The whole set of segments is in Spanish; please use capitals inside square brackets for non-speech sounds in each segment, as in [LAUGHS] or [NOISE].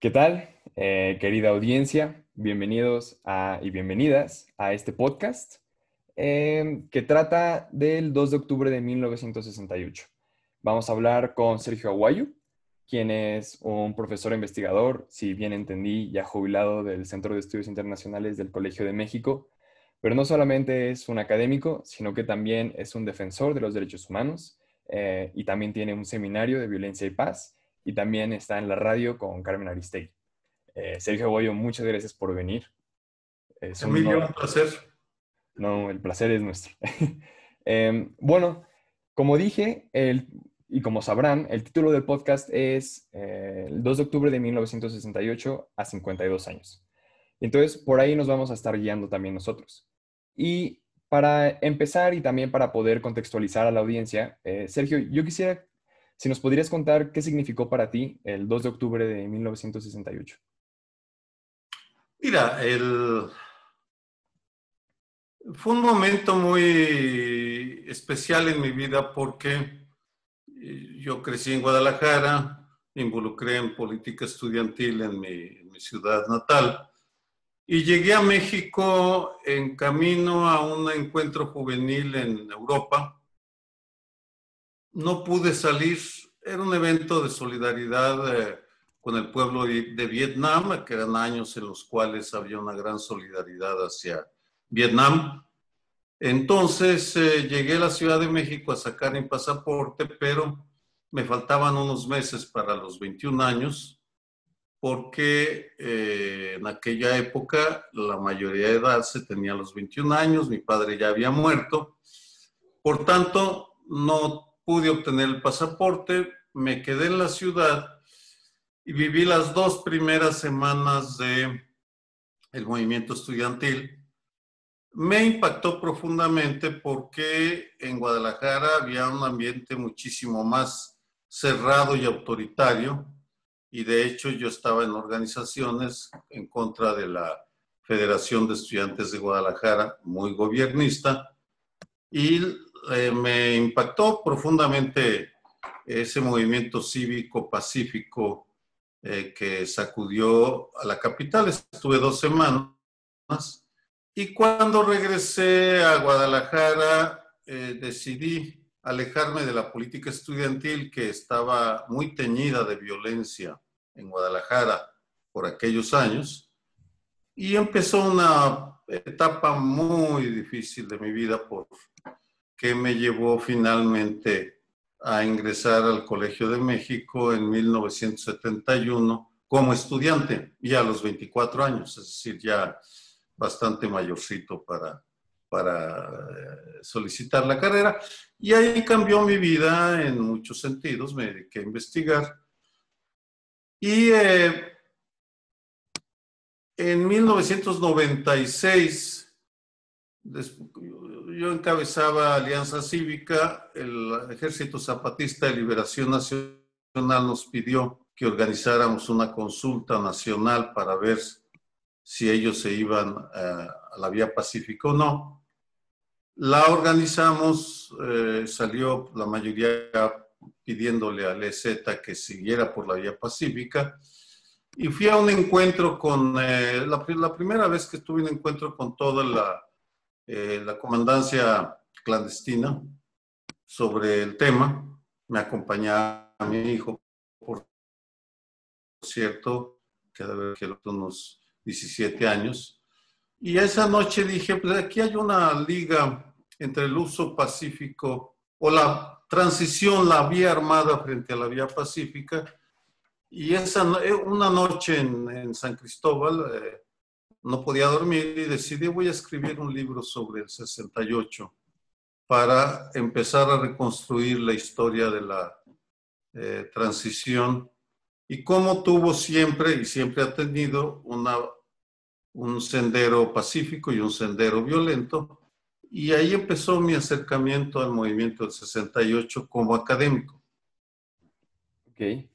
¿Qué tal, eh, querida audiencia? Bienvenidos y bienvenidas a este podcast eh, que trata del 2 de octubre de 1968. Vamos a hablar con Sergio Aguayo, quien es un profesor investigador, si bien entendí, ya jubilado del Centro de Estudios Internacionales del Colegio de México, pero no solamente es un académico, sino que también es un defensor de los derechos humanos eh, y también tiene un seminario de violencia y paz y también está en la radio con Carmen Aristegui. Eh, Sergio Boyo, muchas gracias por venir. Es un, un placer. No, el placer es nuestro. [LAUGHS] Em, bueno, como dije, el, y como sabrán, el título del podcast es eh, el 2 de octubre de 1968 a 52 años. Entonces, por ahí nos vamos a estar guiando también nosotros. Y para empezar y también para poder contextualizar a la audiencia, eh, Sergio, yo quisiera si nos podrías contar qué significó para ti el 2 de octubre de 1968. Mira, el... fue un momento muy especial en mi vida porque eh, yo crecí en Guadalajara, me involucré en política estudiantil mi, en mi ciudad natal y llegué a México en camino a un encuentro juvenil en Europa no pude salir. Era un evento de solidaridad eh, con el pueblo de Vietnam, que eran años en los cuales había una gran solidaridad hacia Vietnam. Entonces eh, llegué a la Ciudad de México a sacar mi pasaporte, pero me faltaban unos meses para los 21 años, porque eh, en aquella época la mayoría de edad se tenía los 21 años, mi padre ya había muerto, por tanto no pude obtener el pasaporte, me quedé en la ciudad y viví las dos primeras semanas de el movimiento estudiantil. Me impactó profundamente porque en Guadalajara había un ambiente muchísimo más cerrado y autoritario y de hecho yo estaba en organizaciones en contra de la Federación de Estudiantes de Guadalajara, muy gobiernista, y eh, me impactó profundamente ese movimiento cívico pacífico eh, que sacudió a la capital. Estuve dos semanas y cuando regresé a Guadalajara eh, decidí alejarme de la política estudiantil que estaba muy teñida de violencia en Guadalajara por aquellos años y empezó una etapa muy difícil de mi vida por que me llevó finalmente a ingresar al Colegio de México en 1971 como estudiante y a los 24 años, es decir, ya bastante mayorcito para, para eh, solicitar la carrera. Y ahí cambió mi vida en muchos sentidos, me dediqué a investigar. Y eh, en 1996 yo encabezaba Alianza Cívica, el Ejército Zapatista de Liberación Nacional nos pidió que organizáramos una consulta nacional para ver si ellos se iban a, la vía pacífica o no. La organizamos, eh, salió la mayoría pidiéndole al EZ que siguiera por la vía pacífica. Y fui a un encuentro con, eh, la, la, primera vez que tuve un encuentro con toda la, eh, la comandancia clandestina sobre el tema. Me acompañaba mi hijo, por cierto, que debe haber unos 17 años. Y esa noche dije, pues aquí hay una liga entre el uso pacífico o la transición, la vía armada frente a la vía pacífica. Y esa, eh, una noche en, en San Cristóbal, eh, no podía dormir y decidí voy a escribir un libro sobre el 68 para empezar a reconstruir la historia de la eh, transición y cómo tuvo siempre y siempre ha tenido una, un sendero pacífico y un sendero violento. Y ahí empezó mi acercamiento al movimiento del 68 como académico. Ok,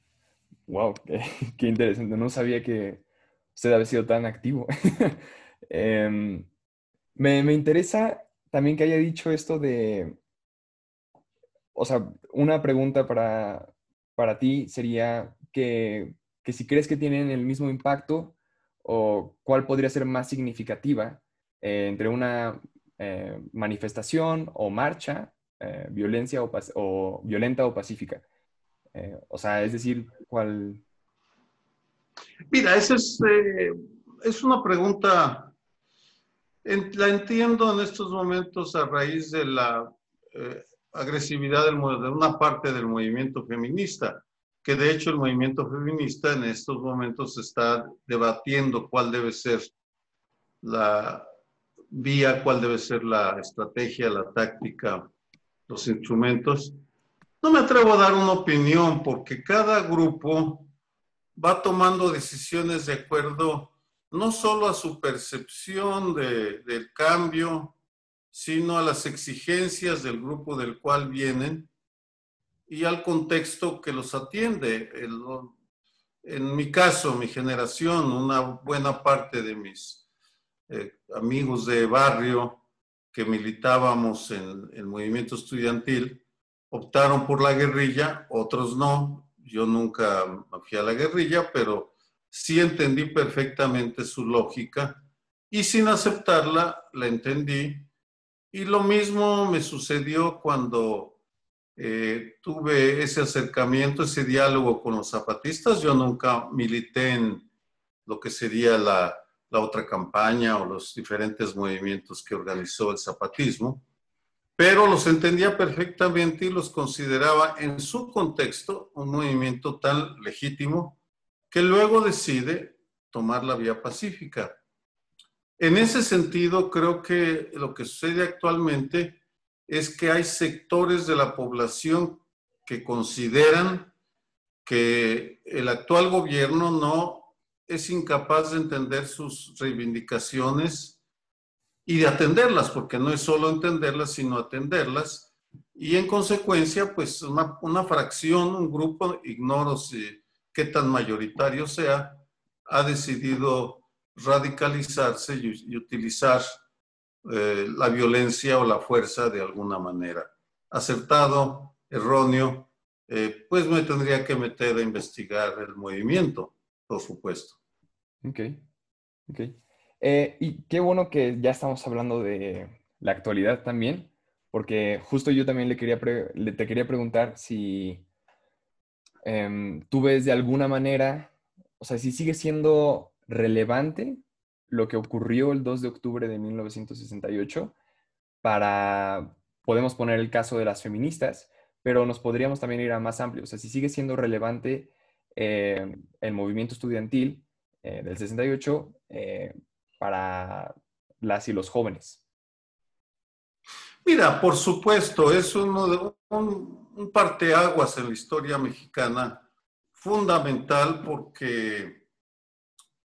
wow, [LAUGHS] qué interesante. No sabía que, usted ha sido tan activo. [LAUGHS] Em, me, me, interesa también que haya dicho esto de, o sea, una pregunta para, para ti sería que que si crees que tienen el mismo impacto o cuál podría ser más significativa eh, entre una eh, manifestación o marcha, eh, violencia o, o, violenta o pacífica. o sea, es decir, cuál... Mira, esa es, es una pregunta, la entiendo en estos momentos a raíz de la agresividad del, de una parte del movimiento feminista que de hecho el movimiento feminista en estos momentos está debatiendo cuál debe ser la vía, cuál debe ser la estrategia, la táctica, los instrumentos. No me atrevo a dar una opinión porque cada grupo va tomando decisiones de acuerdo no solo a su percepción de, del cambio, sino a las exigencias del grupo del cual vienen y al contexto que los atiende. en mi caso, mi generación, una buena parte de mis eh, amigos de barrio que militábamos en el movimiento estudiantil optaron por la guerrilla, otros no. Yo nunca fui a la guerrilla, pero sí entendí perfectamente su lógica y sin aceptarla la entendí. Y lo mismo me sucedió cuando eh, tuve ese acercamiento, ese diálogo con los zapatistas. Yo nunca milité en lo que sería la, la otra campaña o los diferentes movimientos que organizó el zapatismo, pero los entendía perfectamente y los consideraba en su contexto un movimiento tan legítimo que luego decide tomar la vía pacífica. En ese sentido, creo que lo que sucede actualmente es que hay sectores de la población que consideran que el actual gobierno no es incapaz de entender sus reivindicaciones y de atenderlas, porque no es solo entenderlas, sino atenderlas. Y en consecuencia, pues una, fracción, un grupo, ignoro si, qué tan mayoritario sea, ha decidido radicalizarse y utilizar eh, la violencia o la fuerza de alguna manera. Acertado, erróneo, eh, pues me tendría que meter a investigar el movimiento, por supuesto. Ok, ok. Eh, y qué bueno que ya estamos hablando de la actualidad también, porque justo yo también le quería te quería preguntar si em, tú ves de alguna manera, o sea, si sigue siendo relevante lo que ocurrió el 2 de octubre de 1968 para, podemos poner el caso de las feministas, pero nos podríamos también ir a más amplio. O sea, si sigue siendo relevante eh, el movimiento estudiantil eh, del 68 eh, para las y los jóvenes. Mira, por supuesto, es uno de, un, un parteaguas en la historia mexicana fundamental porque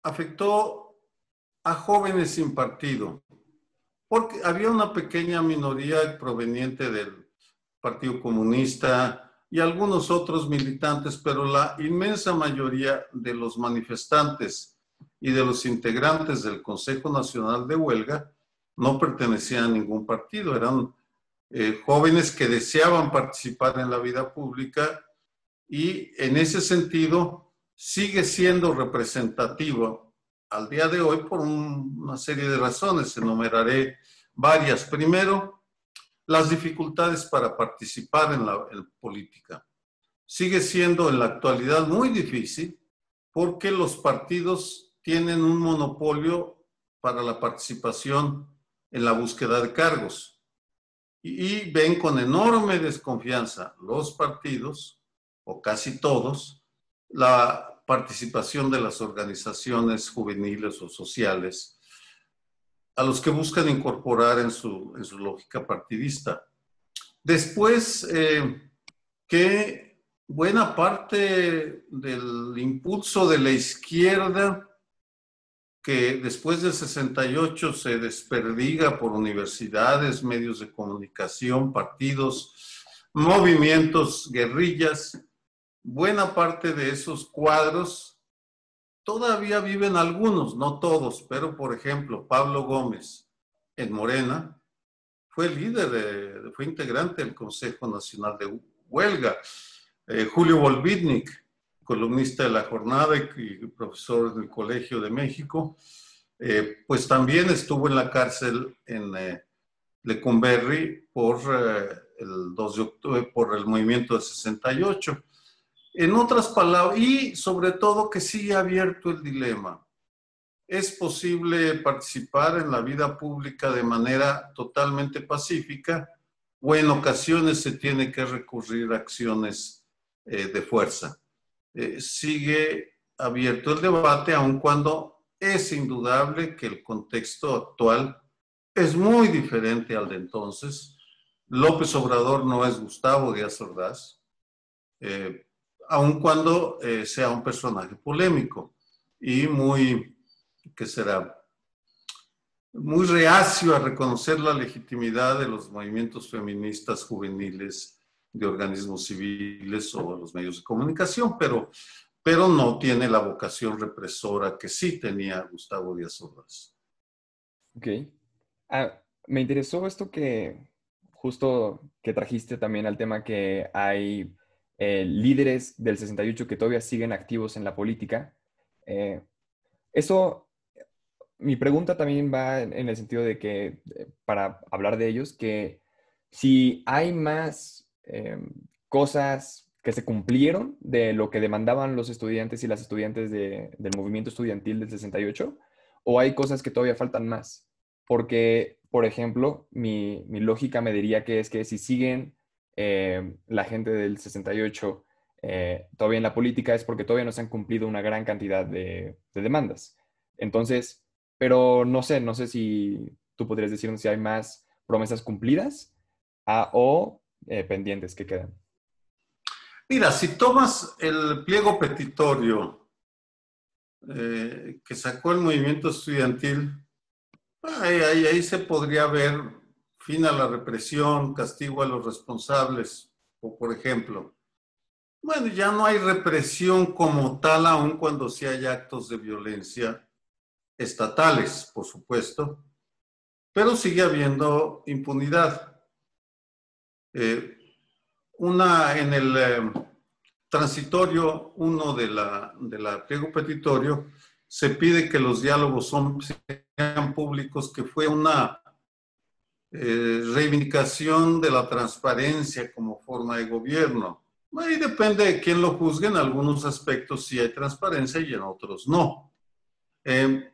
afectó a jóvenes sin partido, porque había una pequeña minoría proveniente del Partido Comunista y algunos otros militantes, pero la inmensa mayoría de los manifestantes y de los integrantes del Consejo Nacional de Huelga no pertenecían a ningún partido, eran eh, jóvenes que deseaban participar en la vida pública y en ese sentido sigue siendo representativo al día de hoy por una serie de razones. Enumeraré varias. Primero, las dificultades para participar en la política. Sigue siendo en la actualidad muy difícil porque los partidos tienen un monopolio para la participación en la búsqueda de cargos. Y, ven con enorme desconfianza los partidos, o casi todos, la participación de las organizaciones juveniles o sociales a los que buscan incorporar en su, en su lógica partidista. Después, eh, que buena parte del impulso de la izquierda, que después del 68 se desperdiga por universidades, medios de comunicación, partidos, movimientos, guerrillas, buena parte de esos cuadros todavía viven algunos, no todos, pero por ejemplo, Pablo Gómez en Morena fue líder, fue integrante del Consejo Nacional de Huelga. Eh, Julio Volvitnik columnista de la jornada y, profesor del Colegio de México, eh, pues también estuvo en la cárcel en eh, Lecumberri por el 2 de octubre, por el movimiento de 68. En otras palabras, y sobre todo que sigue abierto el dilema. ¿Es posible participar en la vida pública de manera totalmente pacífica o en ocasiones se tiene que recurrir a acciones eh, de fuerza? Eh, sigue abierto el debate, aun cuando es indudable que el contexto actual es muy diferente al de entonces López Obrador no es Gustavo Díaz Ordaz, eh, aun cuando eh, sea un personaje polémico y muy, ¿qué será? Muy reacio a reconocer la legitimidad de los movimientos feministas juveniles, de organismos civiles o los medios de comunicación, pero, pero no tiene la vocación represora que sí tenía Gustavo Díaz Ordaz. Ok. Ah, me interesó esto que, justo que trajiste también al tema que hay eh, líderes del 68 que todavía siguen activos en la política. Eh, eso, mi pregunta también va en el sentido de que, eh, para hablar de ellos, que si hay más cosas que se cumplieron de lo que demandaban los estudiantes y las estudiantes del movimiento estudiantil del 68, o hay cosas que todavía faltan más. Porque por ejemplo, mi, lógica me diría que es que si siguen eh, la gente del 68 eh, todavía en la política es porque todavía no se han cumplido una gran cantidad de, demandas. Entonces, pero no sé, no sé si tú podrías decirnos si hay más promesas cumplidas ah, o eh, pendientes que quedan. Mira, si tomas el pliego petitorio que sacó el movimiento estudiantil, Ahí, ahí, se podría ver fin a la represión, castigo a los responsables, o por ejemplo. Bueno, ya no hay represión como tal, aun cuando sí hay actos de violencia estatales, por supuesto, pero sigue habiendo impunidad. Eh, una en el eh, transitorio uno de la, de la pliego petitorio se pide que los diálogos son, sean públicos, que fue una eh, reivindicación de la transparencia como forma de gobierno. Ahí depende de quién lo juzgue, en algunos aspectos sí hay transparencia y en otros no. Eh,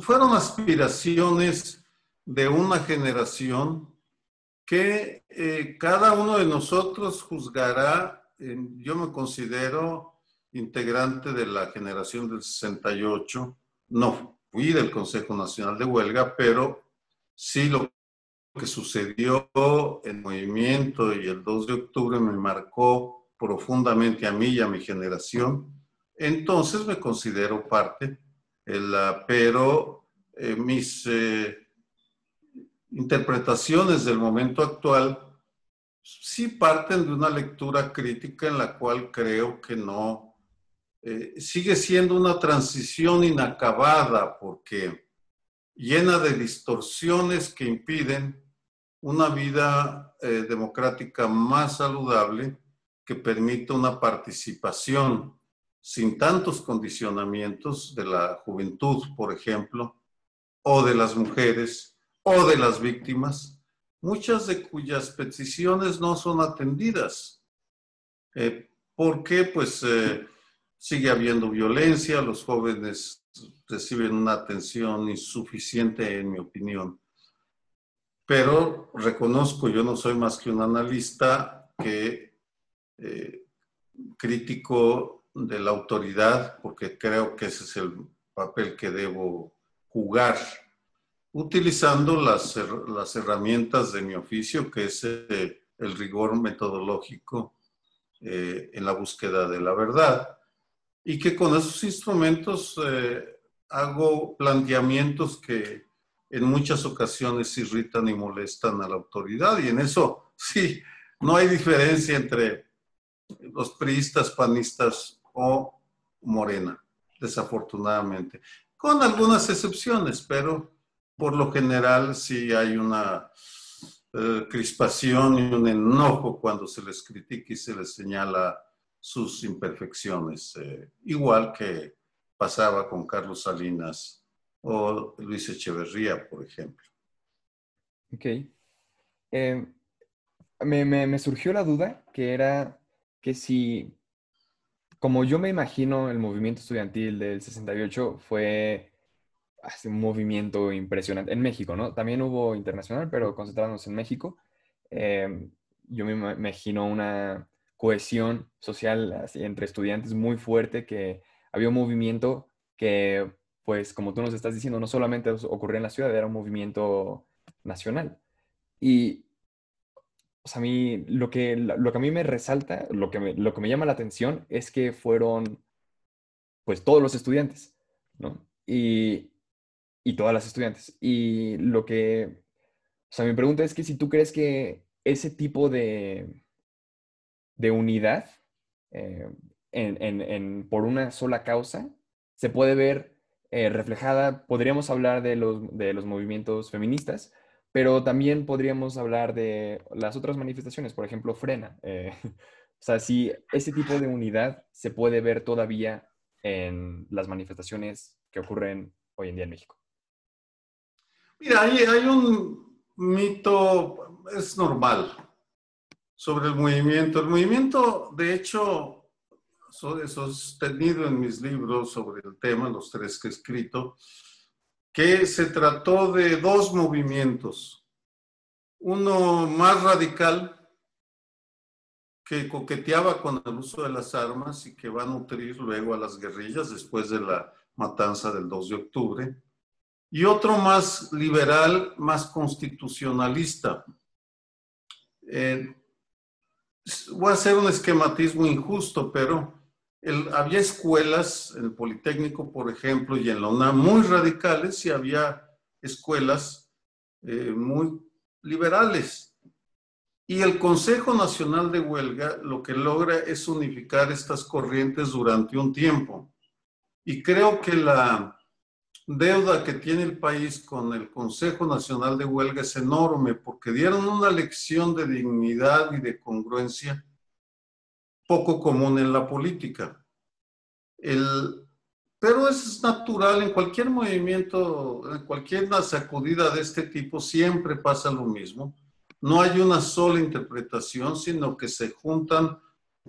fueron aspiraciones de una generación que eh, cada uno de nosotros juzgará, yo me considero integrante de la generación del 68. No fui del Consejo Nacional de Huelga, pero sí lo que sucedió en el movimiento y el 2 de octubre me marcó profundamente a mí y a mi generación. Entonces me considero parte, pero eh, mis eh, interpretaciones del momento actual sí parten de una lectura crítica en la cual creo que no eh, sigue siendo una transición inacabada porque llena de distorsiones que impiden una vida eh, democrática más saludable que permita una participación sin tantos condicionamientos de la juventud, por ejemplo, o de las mujeres, o de las víctimas, muchas de cuyas peticiones no son atendidas. Eh, ¿Por qué? Pues sigue habiendo violencia, los jóvenes reciben una atención insuficiente, en mi opinión. Pero reconozco, yo no soy más que un analista que eh, crítico de la autoridad, porque creo que ese es el papel que debo jugar, utilizando las, las herramientas de mi oficio, que es eh, el rigor metodológico eh, en la búsqueda de la verdad. Y que con esos instrumentos eh, hago planteamientos que en muchas ocasiones irritan y molestan a la autoridad. Y en eso [LAUGHS] sí, no hay diferencia entre los priistas, panistas o Morena, desafortunadamente, con algunas excepciones, pero por lo general sí hay una eh, crispación y un enojo cuando se les critica y se les señala sus imperfecciones, eh, igual que pasaba con Carlos Salinas o Luis Echeverría, por ejemplo. Ok. Eh, me, me, surgió la duda que era que si, como yo me imagino el movimiento estudiantil del 68 fue un movimiento impresionante en México, ¿no? También hubo internacional, pero concentrándonos en México. Eh, yo me imagino una cohesión social entre estudiantes muy fuerte, que había un movimiento que, pues, como tú nos estás diciendo, no solamente ocurría en la ciudad, era un movimiento nacional. Y, o sea, a mí, lo que, lo que a mí me resalta, lo que me, lo que me llama la atención es que fueron, pues, todos los estudiantes, ¿no? Y, y todas las estudiantes. Y lo que, o sea, mi pregunta es que si tú crees que ese tipo de, de unidad eh, en, por una sola causa se puede ver eh, reflejada, podríamos hablar de los, de los movimientos feministas, pero también podríamos hablar de las otras manifestaciones, por ejemplo, Frena. Eh, [LAUGHS] o sea, si ese tipo de unidad se puede ver todavía en las manifestaciones que ocurren hoy en día en México. Mira, hay, hay un mito, es normal, sobre el movimiento. El movimiento, de hecho, he sostenido en mis libros sobre el tema, los tres que he escrito, que se trató de dos movimientos. Uno más radical, que coqueteaba con el uso de las armas y que va a nutrir luego a las guerrillas después de la matanza del 2 de octubre y otro más liberal, más constitucionalista. Eh, voy a hacer un esquematismo injusto, pero había escuelas en el Politécnico, por ejemplo, y en la UNAM muy radicales y había escuelas eh, muy liberales. Y el Consejo Nacional de Huelga lo que logra es unificar estas corrientes durante un tiempo. Y creo que la, deuda que tiene el país con el Consejo Nacional de Huelga es enorme porque dieron una lección de dignidad y de congruencia poco común en la política. El, pero es natural, en cualquier movimiento, en cualquier sacudida de este tipo, siempre pasa lo mismo. No hay una sola interpretación, sino que se juntan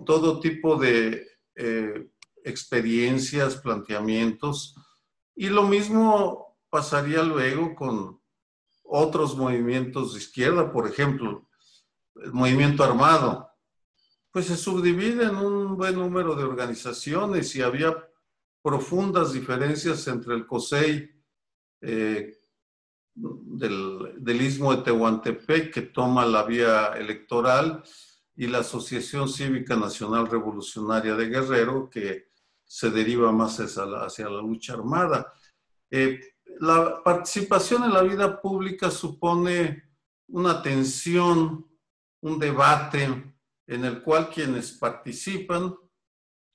todo tipo de eh, experiencias, planteamientos, y lo mismo pasaría luego con otros movimientos de izquierda, por ejemplo, el movimiento armado. Pues se subdivide en un buen número de organizaciones y había profundas diferencias entre el COSEI eh, del, del, istmo de Tehuantepec, que toma la vía electoral, y la Asociación Cívica Nacional Revolucionaria de Guerrero, que se deriva más hacia la, lucha armada. Eh, la participación en la vida pública supone una tensión, un debate en el cual quienes participan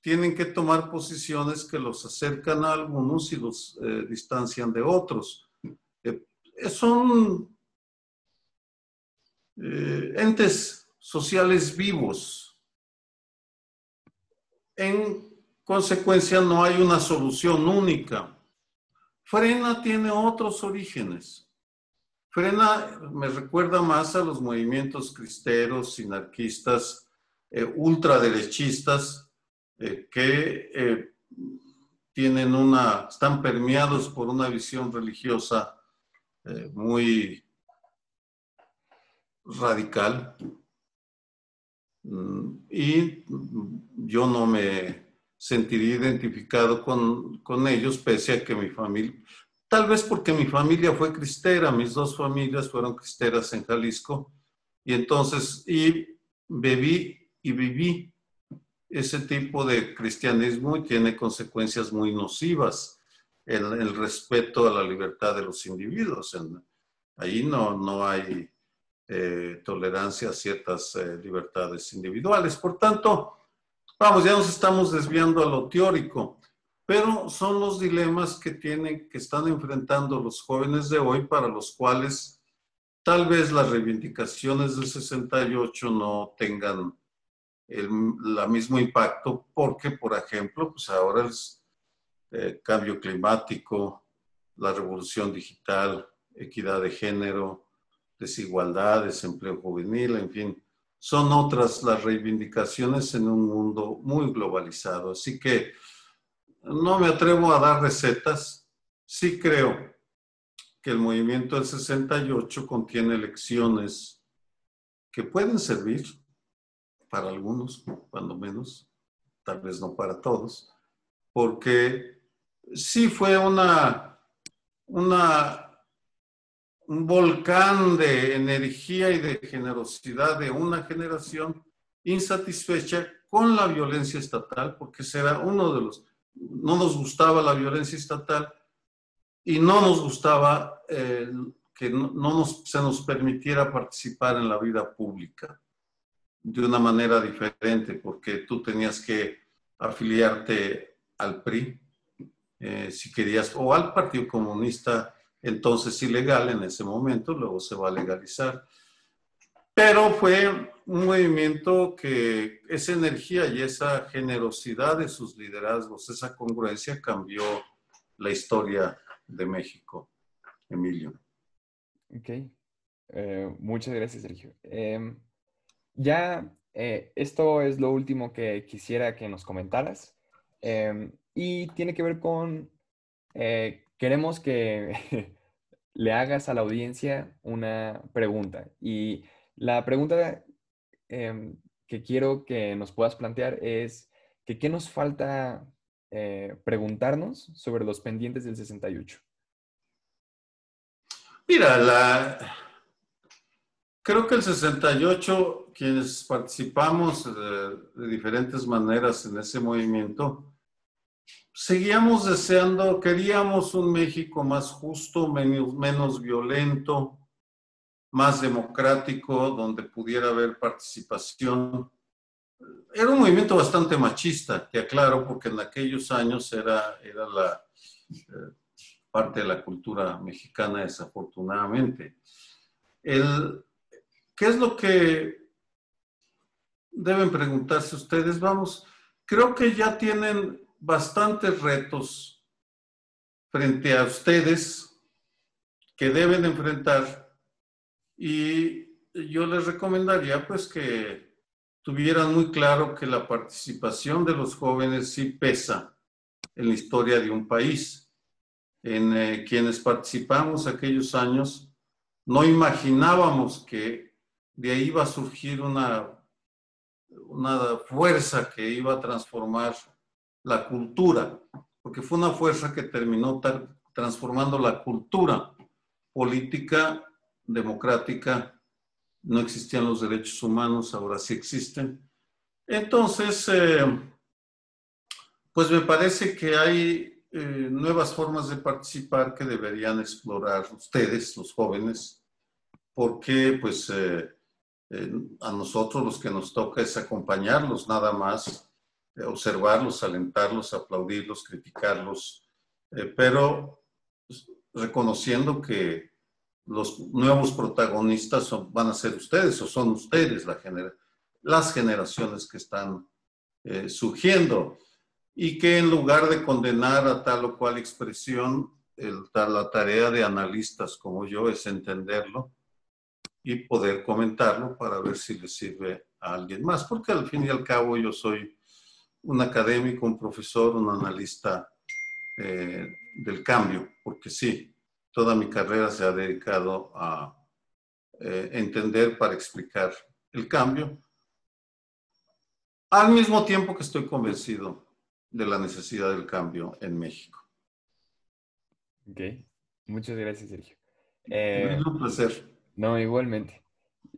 tienen que tomar posiciones que los acercan a algunos y los eh, distancian de otros. Eh, son entes sociales vivos. En consecuencia, no hay una solución única. Frena tiene otros orígenes. Frena me recuerda más a los movimientos cristeros, sinarquistas, eh, ultraderechistas, eh, que eh, tienen una, están permeados por una visión religiosa muy radical. Mm, y yo no me sentiría identificado con, ellos, pese a que mi familia, tal vez porque mi familia fue cristera, mis dos familias fueron cristeras en Jalisco, y entonces, y bebí y viví ese tipo de cristianismo y tiene consecuencias muy nocivas en el respeto a la libertad de los individuos. ahí no, no hay eh, tolerancia a ciertas eh, libertades individuales. Por tanto, Vamos, ya nos estamos desviando a lo teórico, pero son los dilemas que tienen, que están enfrentando los jóvenes de hoy para los cuales tal vez las reivindicaciones del 68 no tengan el la mismo impacto porque, por ejemplo, pues ahora el eh, cambio climático, la revolución digital, equidad de género, desigualdad, desempleo juvenil, en fin, son otras las reivindicaciones en un mundo muy globalizado. Así que no me atrevo a dar recetas, sí creo que el movimiento del 68 contiene lecciones que pueden servir para algunos, cuando menos, tal vez no para todos, porque sí fue una, una un volcán de energía y de generosidad de una generación insatisfecha con la violencia estatal, porque será uno de los, no nos gustaba la violencia estatal y no nos gustaba eh, que no, nos, se nos permitiera participar en la vida pública de una manera diferente, porque tú tenías que afiliarte al PRI, eh, si querías, o al Partido Comunista entonces ilegal en ese momento, luego se va a legalizar. Pero fue un movimiento que esa energía y esa generosidad de sus liderazgos, esa congruencia cambió la historia de México. Emilio. Ok. Eh, muchas gracias, Sergio. Em, ya, eh, esto es lo último que quisiera que nos comentaras. Em, y tiene que ver con eh, queremos que [LAUGHS] le hagas a la audiencia una pregunta. Y la pregunta em, que quiero que nos puedas plantear es que qué nos falta eh, preguntarnos sobre los pendientes del 68. Mira, creo que el 68, quienes participamos de diferentes maneras en ese movimiento, seguíamos deseando, queríamos un México más justo, menos, violento, más democrático, donde pudiera haber participación. Era un movimiento bastante machista, te aclaro, porque en aquellos años era, era la eh, parte de la cultura mexicana, desafortunadamente. El, ¿Qué es lo que deben preguntarse ustedes? Vamos, creo que ya tienen bastantes retos frente a ustedes que deben enfrentar y yo les recomendaría pues que tuvieran muy claro que la participación de los jóvenes sí pesa en la historia de un país. En eh, quienes participamos aquellos años, no imaginábamos que de ahí iba a surgir una, una fuerza que iba a transformar la cultura, porque fue una fuerza que terminó transformando la cultura política, democrática. No existían los derechos humanos, ahora sí existen. Entonces, eh, pues me parece que hay eh, nuevas formas de participar que deberían explorar ustedes, los jóvenes, porque pues eh, a nosotros los que nos toca es acompañarlos nada más observarlos, alentarlos, aplaudirlos, criticarlos, eh, pero pues, reconociendo que los nuevos protagonistas van a ser ustedes o son ustedes la las generaciones que están eh, surgiendo. Y que en lugar de condenar a tal o cual expresión, el, la tarea de analistas como yo es entenderlo y poder comentarlo para ver si le sirve a alguien más, porque al fin y al cabo yo soy un académico, un profesor, un analista eh, del cambio, porque sí, toda mi carrera se ha dedicado a eh, entender para explicar el cambio, al mismo tiempo que estoy convencido de la necesidad del cambio en México. Ok, muchas gracias, Sergio. un placer. No, igualmente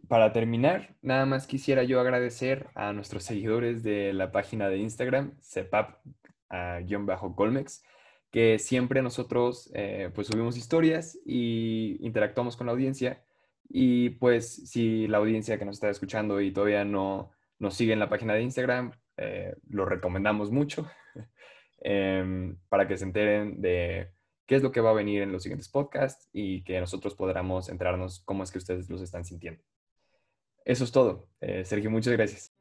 para terminar, nada más quisiera yo agradecer a nuestros seguidores de la página de Instagram, cepap-colmex, que siempre nosotros eh, pues subimos historias y interactuamos con la audiencia. Y pues si la audiencia que nos está escuchando y todavía no nos sigue en la página de Instagram, eh, lo recomendamos mucho [LAUGHS] em, para que se enteren de qué es lo que va a venir en los siguientes podcasts y que nosotros podamos enterarnos cómo es que ustedes los están sintiendo. Eso es todo. Eh, Sergio, muchas gracias.